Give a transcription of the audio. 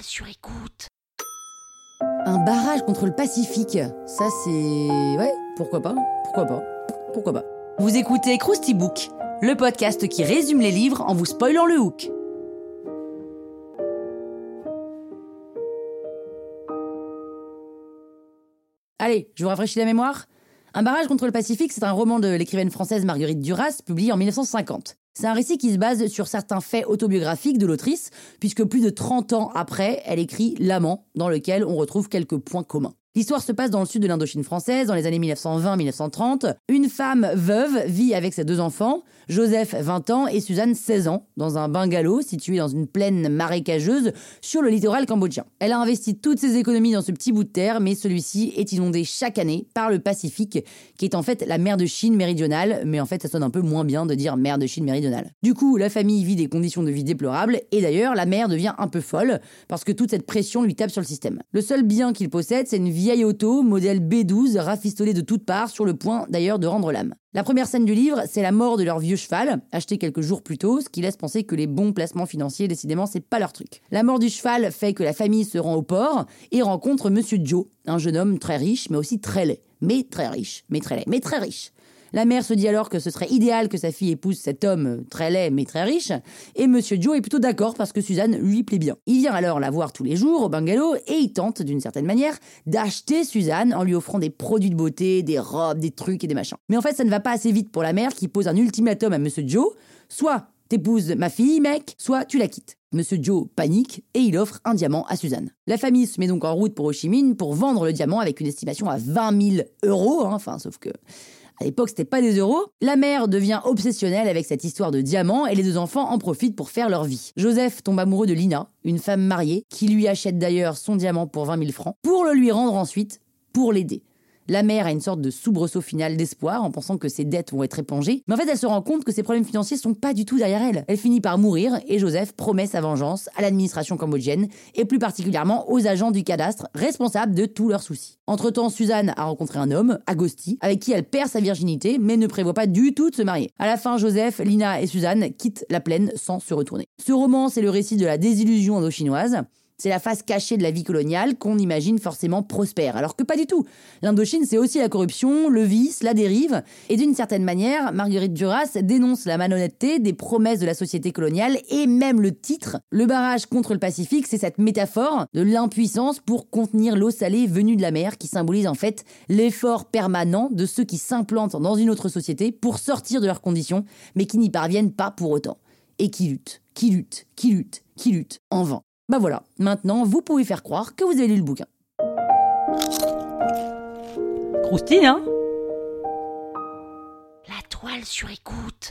Sur écoute. Un barrage contre le Pacifique. Ça, c'est. Ouais, pourquoi pas Pourquoi pas Pourquoi pas Vous écoutez Krusty Book, le podcast qui résume les livres en vous spoilant le hook. Allez, je vous rafraîchis la mémoire Un barrage contre le Pacifique, c'est un roman de l'écrivaine française Marguerite Duras, publié en 1950. C'est un récit qui se base sur certains faits autobiographiques de l'autrice, puisque plus de 30 ans après, elle écrit L'amant, dans lequel on retrouve quelques points communs. L'histoire se passe dans le sud de l'Indochine française, dans les années 1920-1930. Une femme veuve vit avec ses deux enfants, Joseph 20 ans et Suzanne 16 ans, dans un bungalow situé dans une plaine marécageuse sur le littoral cambodgien. Elle a investi toutes ses économies dans ce petit bout de terre, mais celui-ci est inondé chaque année par le Pacifique, qui est en fait la mer de Chine méridionale, mais en fait ça sonne un peu moins bien de dire mer de Chine méridionale. Du coup, la famille vit des conditions de vie déplorables, et d'ailleurs la mère devient un peu folle, parce que toute cette pression lui tape sur le système. Le seul bien qu'il possède, c'est une vieille auto, modèle B12, rafistolée de toutes parts, sur le point d'ailleurs de rendre l'âme. La première scène du livre, c'est la mort de leur vieux cheval, acheté quelques jours plus tôt, ce qui laisse penser que les bons placements financiers, décidément, c'est pas leur truc. La mort du cheval fait que la famille se rend au port et rencontre Monsieur Joe, un jeune homme très riche, mais aussi très laid. Mais très riche, mais très laid, mais très riche. La mère se dit alors que ce serait idéal que sa fille épouse cet homme très laid mais très riche, et Monsieur Joe est plutôt d'accord parce que Suzanne lui plaît bien. Il vient alors la voir tous les jours au bungalow et il tente, d'une certaine manière, d'acheter Suzanne en lui offrant des produits de beauté, des robes, des trucs et des machins. Mais en fait, ça ne va pas assez vite pour la mère qui pose un ultimatum à Monsieur Joe, soit t'épouses ma fille, mec, soit tu la quittes. Monsieur Joe panique et il offre un diamant à Suzanne. La famille se met donc en route pour Ho Chi Minh pour vendre le diamant avec une estimation à 20 000 euros, hein. enfin, sauf que à l'époque, c'était pas des euros. La mère devient obsessionnelle avec cette histoire de diamants et les deux enfants en profitent pour faire leur vie. Joseph tombe amoureux de Lina, une femme mariée, qui lui achète d'ailleurs son diamant pour 20 000 francs, pour le lui rendre ensuite, pour l'aider. La mère a une sorte de soubresaut final d'espoir en pensant que ses dettes vont être épongées, mais en fait elle se rend compte que ses problèmes financiers sont pas du tout derrière elle. Elle finit par mourir et Joseph promet sa vengeance à l'administration cambodgienne et plus particulièrement aux agents du cadastre responsables de tous leurs soucis. Entre-temps, Suzanne a rencontré un homme, Agosti, avec qui elle perd sa virginité mais ne prévoit pas du tout de se marier. À la fin, Joseph, Lina et Suzanne quittent la plaine sans se retourner. Ce roman, c'est le récit de la désillusion indo-chinoise. C'est la face cachée de la vie coloniale qu'on imagine forcément prospère, alors que pas du tout. L'Indochine, c'est aussi la corruption, le vice, la dérive, et d'une certaine manière, Marguerite Duras dénonce la malhonnêteté des promesses de la société coloniale et même le titre. Le barrage contre le Pacifique, c'est cette métaphore de l'impuissance pour contenir l'eau salée venue de la mer qui symbolise en fait l'effort permanent de ceux qui s'implantent dans une autre société pour sortir de leurs conditions, mais qui n'y parviennent pas pour autant. Et qui luttent, qui luttent, qui luttent, qui luttent, en vain. Bah voilà, maintenant vous pouvez faire croire que vous avez lu le bouquin. Croustille, hein? La toile sur écoute.